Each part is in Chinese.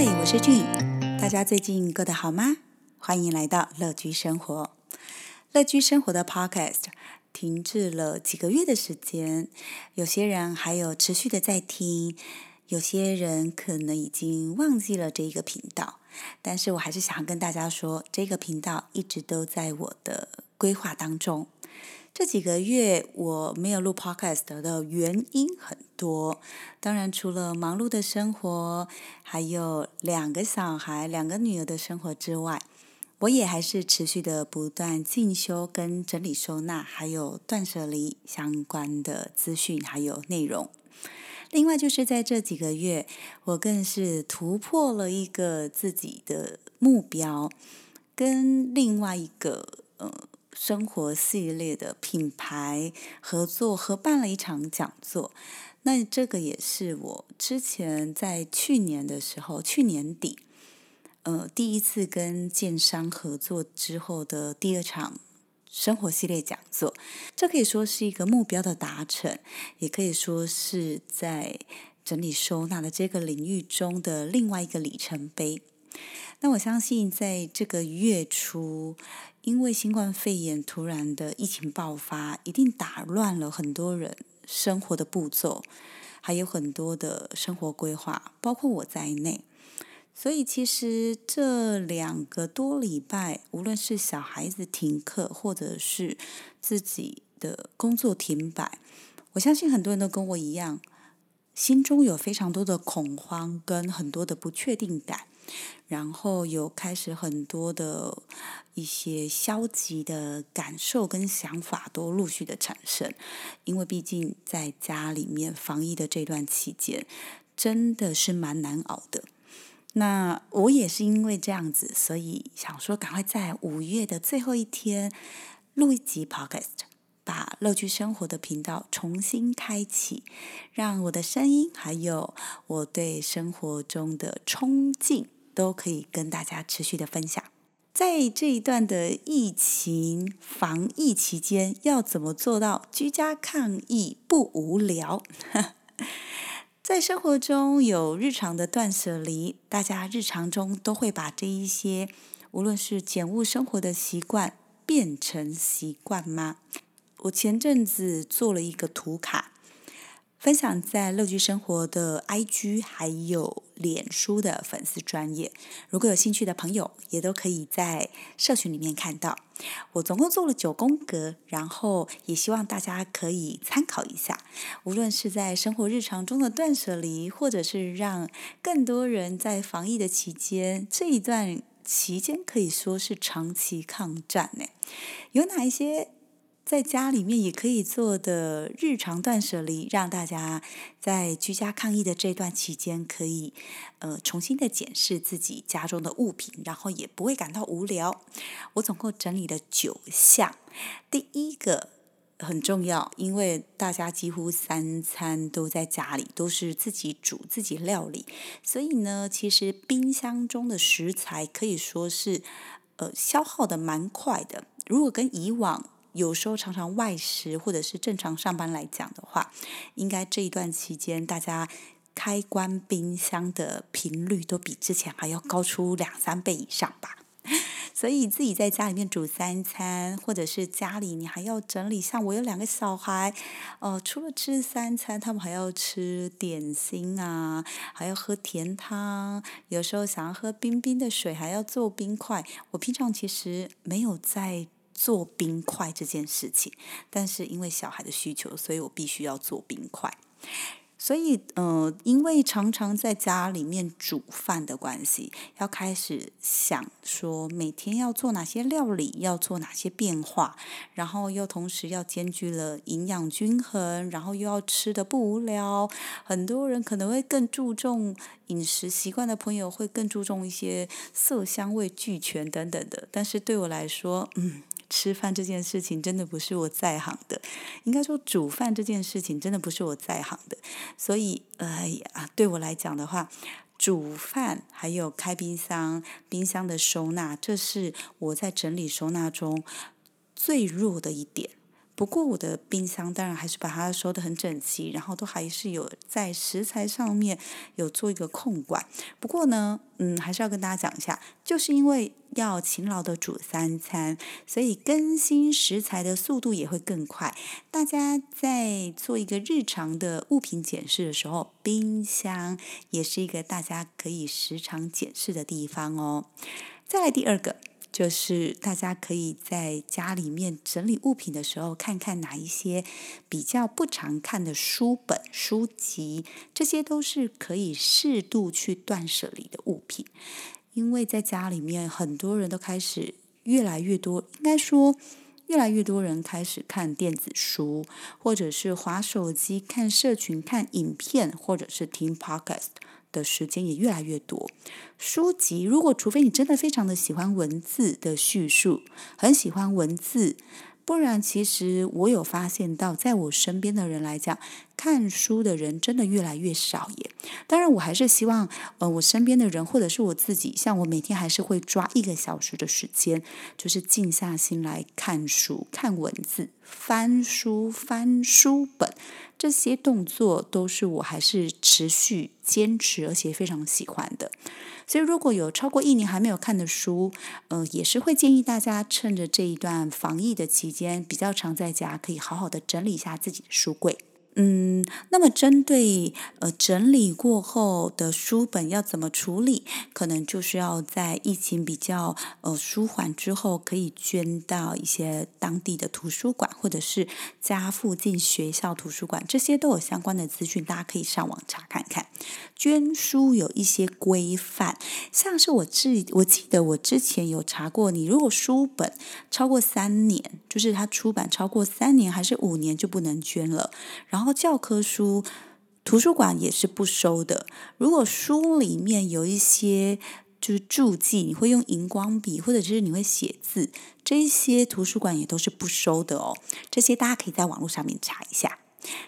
嗨，我是俊，大家最近过得好吗？欢迎来到乐居生活。乐居生活的 Podcast 停滞了几个月的时间，有些人还有持续的在听，有些人可能已经忘记了这一个频道。但是我还是想跟大家说，这个频道一直都在我的规划当中。这几个月我没有录 Podcast 的原因很多，当然除了忙碌的生活，还有两个小孩、两个女儿的生活之外，我也还是持续的不断进修跟整理收纳，还有断舍离相关的资讯还有内容。另外就是在这几个月，我更是突破了一个自己的目标，跟另外一个呃。生活系列的品牌合作合办了一场讲座，那这个也是我之前在去年的时候，去年底，呃，第一次跟建商合作之后的第二场生活系列讲座，这可以说是一个目标的达成，也可以说是在整理收纳的这个领域中的另外一个里程碑。那我相信在这个月初。因为新冠肺炎突然的疫情爆发，一定打乱了很多人生活的步骤，还有很多的生活规划，包括我在内。所以其实这两个多礼拜，无论是小孩子停课，或者是自己的工作停摆，我相信很多人都跟我一样，心中有非常多的恐慌跟很多的不确定感。然后有开始很多的一些消极的感受跟想法都陆续的产生，因为毕竟在家里面防疫的这段期间，真的是蛮难熬的。那我也是因为这样子，所以想说赶快在五月的最后一天录一集 Podcast，把乐趣生活的频道重新开启，让我的声音还有我对生活中的冲劲。都可以跟大家持续的分享，在这一段的疫情防疫期间，要怎么做到居家抗疫不无聊？在生活中有日常的断舍离，大家日常中都会把这一些无论是简物生活的习惯变成习惯吗？我前阵子做了一个图卡。分享在乐居生活的 IG 还有脸书的粉丝专业，如果有兴趣的朋友，也都可以在社群里面看到。我总共做了九宫格，然后也希望大家可以参考一下。无论是在生活日常中的断舍离，或者是让更多人在防疫的期间，这一段期间可以说是长期抗战呢，有哪一些？在家里面也可以做的日常断舍离，让大家在居家抗疫的这段期间，可以呃重新的检视自己家中的物品，然后也不会感到无聊。我总共整理了九项。第一个很重要，因为大家几乎三餐都在家里，都是自己煮自己料理，所以呢，其实冰箱中的食材可以说是呃消耗的蛮快的。如果跟以往有时候常常外食，或者是正常上班来讲的话，应该这一段期间大家开关冰箱的频率都比之前还要高出两三倍以上吧。所以自己在家里面煮三餐，或者是家里你还要整理。像我有两个小孩，呃，除了吃三餐，他们还要吃点心啊，还要喝甜汤。有时候想要喝冰冰的水，还要做冰块。我平常其实没有在。做冰块这件事情，但是因为小孩的需求，所以我必须要做冰块。所以，呃，因为常常在家里面煮饭的关系，要开始想说每天要做哪些料理，要做哪些变化，然后又同时要兼具了营养均衡，然后又要吃的不无聊。很多人可能会更注重饮食习惯的朋友会更注重一些色香味俱全等等的，但是对我来说，嗯。吃饭这件事情真的不是我在行的，应该说煮饭这件事情真的不是我在行的，所以哎呀，对我来讲的话，煮饭还有开冰箱、冰箱的收纳，这是我在整理收纳中最弱的一点。不过我的冰箱当然还是把它收得很整齐，然后都还是有在食材上面有做一个控管。不过呢，嗯，还是要跟大家讲一下，就是因为要勤劳的煮三餐，所以更新食材的速度也会更快。大家在做一个日常的物品检视的时候，冰箱也是一个大家可以时常检视的地方哦。再来第二个。就是大家可以在家里面整理物品的时候，看看哪一些比较不常看的书本、书籍，这些都是可以适度去断舍离的物品。因为在家里面，很多人都开始越来越多，应该说越来越多人开始看电子书，或者是划手机、看社群、看影片，或者是听 podcast。的时间也越来越多。书籍，如果除非你真的非常的喜欢文字的叙述，很喜欢文字。不然，其实我有发现到，在我身边的人来讲，看书的人真的越来越少耶。当然，我还是希望，呃，我身边的人或者是我自己，像我每天还是会抓一个小时的时间，就是静下心来看书、看文字、翻书、翻书本，这些动作都是我还是持续坚持而且非常喜欢的。所以，如果有超过一年还没有看的书，呃，也是会建议大家趁着这一段防疫的期间，比较常在家，可以好好的整理一下自己的书柜。嗯，那么针对呃整理过后的书本要怎么处理，可能就是要在疫情比较呃舒缓之后，可以捐到一些当地的图书馆，或者是家附近学校图书馆，这些都有相关的资讯，大家可以上网查看看。捐书有一些规范，像是我记我记得我之前有查过，你如果书本超过三年，就是它出版超过三年还是五年就不能捐了，然后。教科书，图书馆也是不收的。如果书里面有一些就是注记，你会用荧光笔，或者就是你会写字，这些图书馆也都是不收的哦。这些大家可以在网络上面查一下。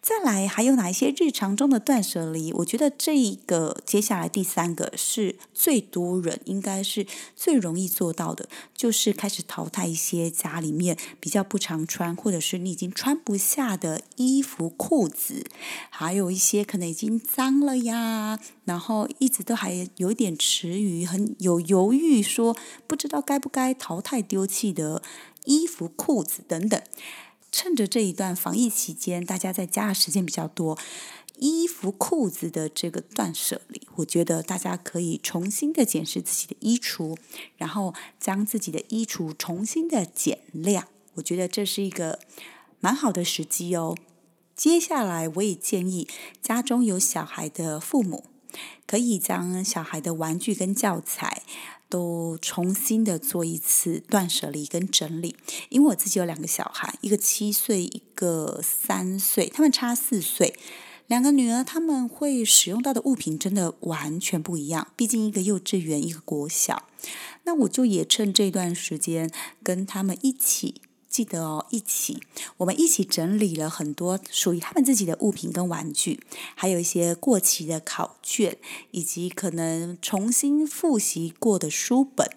再来，还有哪一些日常中的断舍离？我觉得这一个接下来第三个是最多人应该是最容易做到的，就是开始淘汰一些家里面比较不常穿，或者是你已经穿不下的衣服、裤子，还有一些可能已经脏了呀，然后一直都还有点迟疑，很有犹豫，说不知道该不该淘汰丢弃的衣服、裤子等等。趁着这一段防疫期间，大家在家的时间比较多，衣服裤子的这个断舍离，我觉得大家可以重新的检视自己的衣橱，然后将自己的衣橱重新的减量，我觉得这是一个蛮好的时机哦。接下来，我也建议家中有小孩的父母，可以将小孩的玩具跟教材。都重新的做一次断舍离跟整理，因为我自己有两个小孩，一个七岁，一个三岁，他们差四岁，两个女儿，他们会使用到的物品真的完全不一样，毕竟一个幼稚园，一个国小，那我就也趁这段时间跟他们一起。记得哦，一起，我们一起整理了很多属于他们自己的物品跟玩具，还有一些过期的考卷，以及可能重新复习过的书本、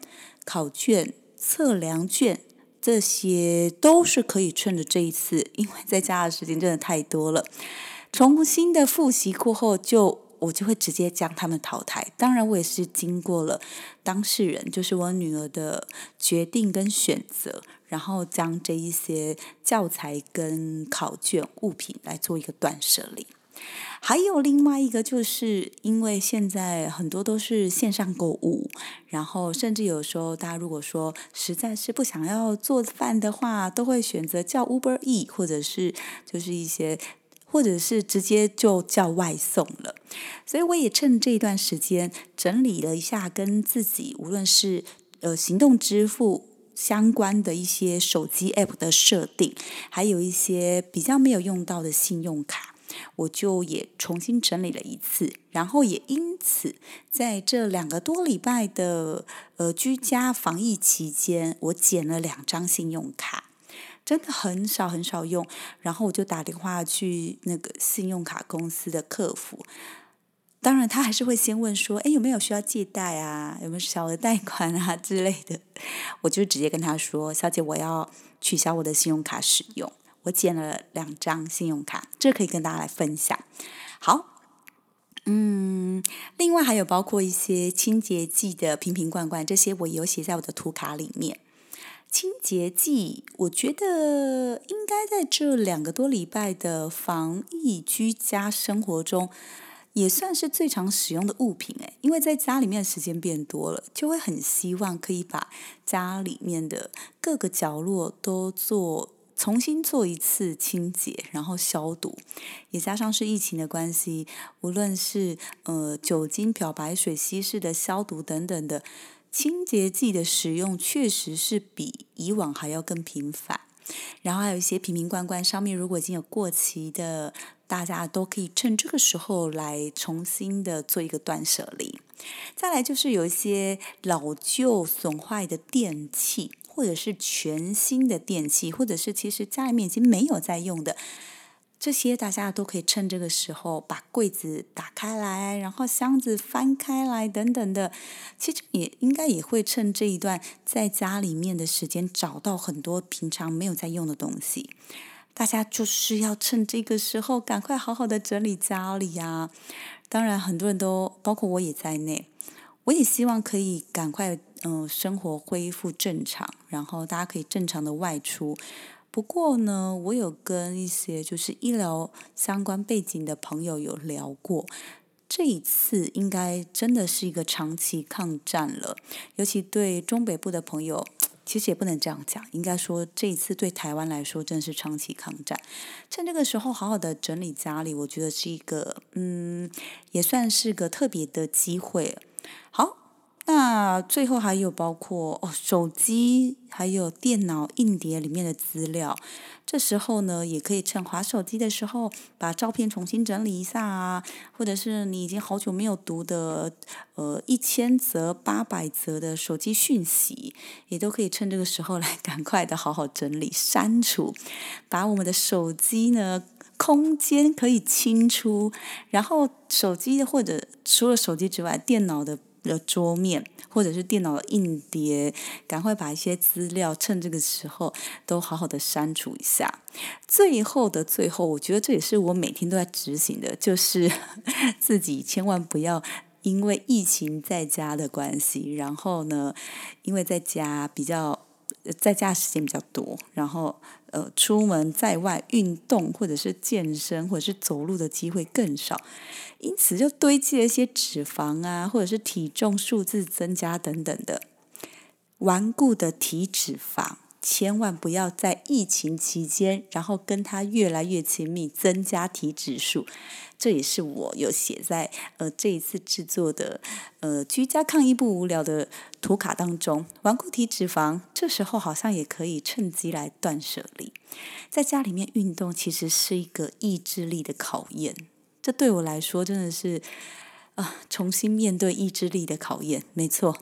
考卷、测量卷，这些都是可以趁着这一次，因为在家的时间真的太多了，重新的复习过后就。我就会直接将他们淘汰。当然，我也是经过了当事人，就是我女儿的决定跟选择，然后将这一些教材跟考卷物品来做一个断舍离。还有另外一个，就是因为现在很多都是线上购物，然后甚至有时候大家如果说实在是不想要做饭的话，都会选择叫 Uber E，或者是就是一些。或者是直接就叫外送了，所以我也趁这一段时间整理了一下跟自己无论是呃行动支付相关的一些手机 App 的设定，还有一些比较没有用到的信用卡，我就也重新整理了一次，然后也因此在这两个多礼拜的呃居家防疫期间，我减了两张信用卡。真的很少很少用，然后我就打电话去那个信用卡公司的客服，当然他还是会先问说，哎有没有需要借贷啊，有没有小额贷款啊之类的，我就直接跟他说，小姐我要取消我的信用卡使用，我剪了两张信用卡，这可以跟大家来分享。好。嗯，另外还有包括一些清洁剂的瓶瓶罐罐，这些我有写在我的图卡里面。清洁剂，我觉得应该在这两个多礼拜的防疫居家生活中，也算是最常使用的物品诶，因为在家里面的时间变多了，就会很希望可以把家里面的各个角落都做。重新做一次清洁，然后消毒，也加上是疫情的关系，无论是呃酒精漂白水稀释的消毒等等的清洁剂的使用，确实是比以往还要更频繁。然后还有一些瓶瓶罐罐上面如果已经有过期的，大家都可以趁这个时候来重新的做一个断舍离。再来就是有一些老旧损坏的电器。或者是全新的电器，或者是其实家里面已经没有在用的，这些大家都可以趁这个时候把柜子打开来，然后箱子翻开来等等的，其实也应该也会趁这一段在家里面的时间找到很多平常没有在用的东西。大家就是要趁这个时候赶快好好的整理家里呀！当然，很多人都包括我也在内。我也希望可以赶快，嗯，生活恢复正常，然后大家可以正常的外出。不过呢，我有跟一些就是医疗相关背景的朋友有聊过，这一次应该真的是一个长期抗战了。尤其对中北部的朋友，其实也不能这样讲，应该说这一次对台湾来说真是长期抗战。趁这个时候好好的整理家里，我觉得是一个，嗯，也算是个特别的机会。好，那最后还有包括哦，手机还有电脑硬碟里面的资料，这时候呢，也可以趁滑手机的时候，把照片重新整理一下啊，或者是你已经好久没有读的呃一千则、八百则的手机讯息，也都可以趁这个时候来 赶快的好好整理、删除，把我们的手机呢。空间可以清出，然后手机或者除了手机之外，电脑的的桌面或者是电脑的硬碟，赶快把一些资料趁这个时候都好好的删除一下。最后的最后，我觉得这也是我每天都在执行的，就是 自己千万不要因为疫情在家的关系，然后呢，因为在家比较。在家时间比较多，然后呃，出门在外运动或者是健身或者是走路的机会更少，因此就堆积了一些脂肪啊，或者是体重数字增加等等的顽固的体脂肪。千万不要在疫情期间，然后跟他越来越亲密，增加体脂数。这也是我有写在呃这一次制作的呃居家抗疫不无聊的图卡当中。顽固体脂肪，这时候好像也可以趁机来断舍离。在家里面运动，其实是一个意志力的考验。这对我来说，真的是。啊，重新面对意志力的考验，没错。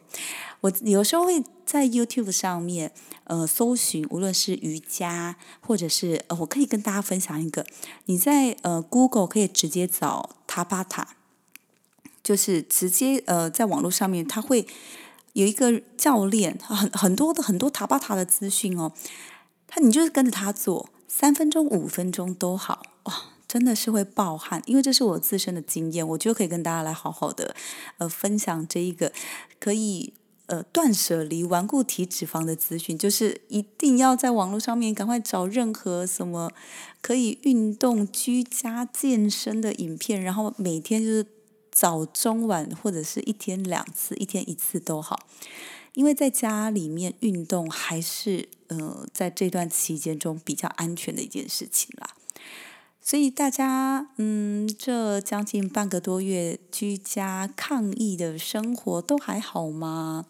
我有时候会在 YouTube 上面，呃，搜寻，无论是瑜伽，或者是呃，我可以跟大家分享一个，你在呃 Google 可以直接找塔巴塔，就是直接呃在网络上面，他会有一个教练，很很多的很多塔巴塔的资讯哦，他你就是跟着他做，三分钟、五分钟都好，哇。真的是会暴汗，因为这是我自身的经验，我就可以跟大家来好好的，呃，分享这一个可以呃断舍离顽固体脂肪的资讯，就是一定要在网络上面赶快找任何什么可以运动、居家健身的影片，然后每天就是早中晚或者是一天两次、一天一次都好，因为在家里面运动还是呃在这段期间中比较安全的一件事情啦。所以大家，嗯，这将近半个多月居家抗疫的生活都还好吗？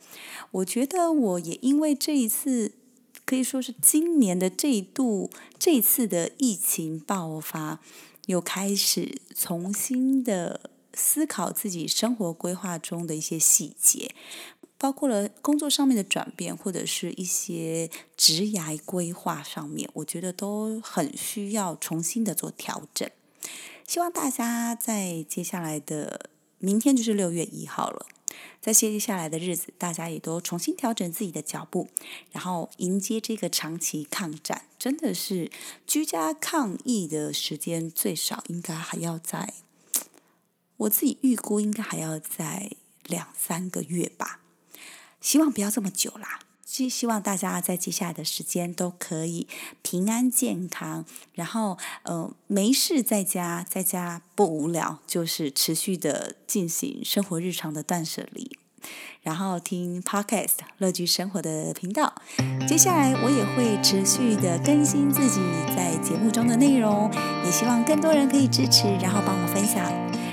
我觉得我也因为这一次，可以说是今年的这一度，这一次的疫情爆发，又开始重新的思考自己生活规划中的一些细节。包括了工作上面的转变，或者是一些职涯规划上面，我觉得都很需要重新的做调整。希望大家在接下来的明天就是六月一号了，在接下来的日子，大家也都重新调整自己的脚步，然后迎接这个长期抗战。真的是居家抗疫的时间最少，应该还要在，我自己预估应该还要在两三个月吧。希望不要这么久啦。希希望大家在接下来的时间都可以平安健康，然后呃没事在家，在家不无聊，就是持续的进行生活日常的断舍离，然后听 Podcast 乐居生活的频道。接下来我也会持续的更新自己在节目中的内容，也希望更多人可以支持，然后帮我分享，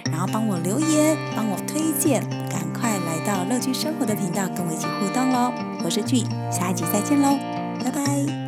然后帮我留言，帮我推荐，快来到乐居生活的频道跟我一起互动喽。我是俊，下一集再见喽，拜拜。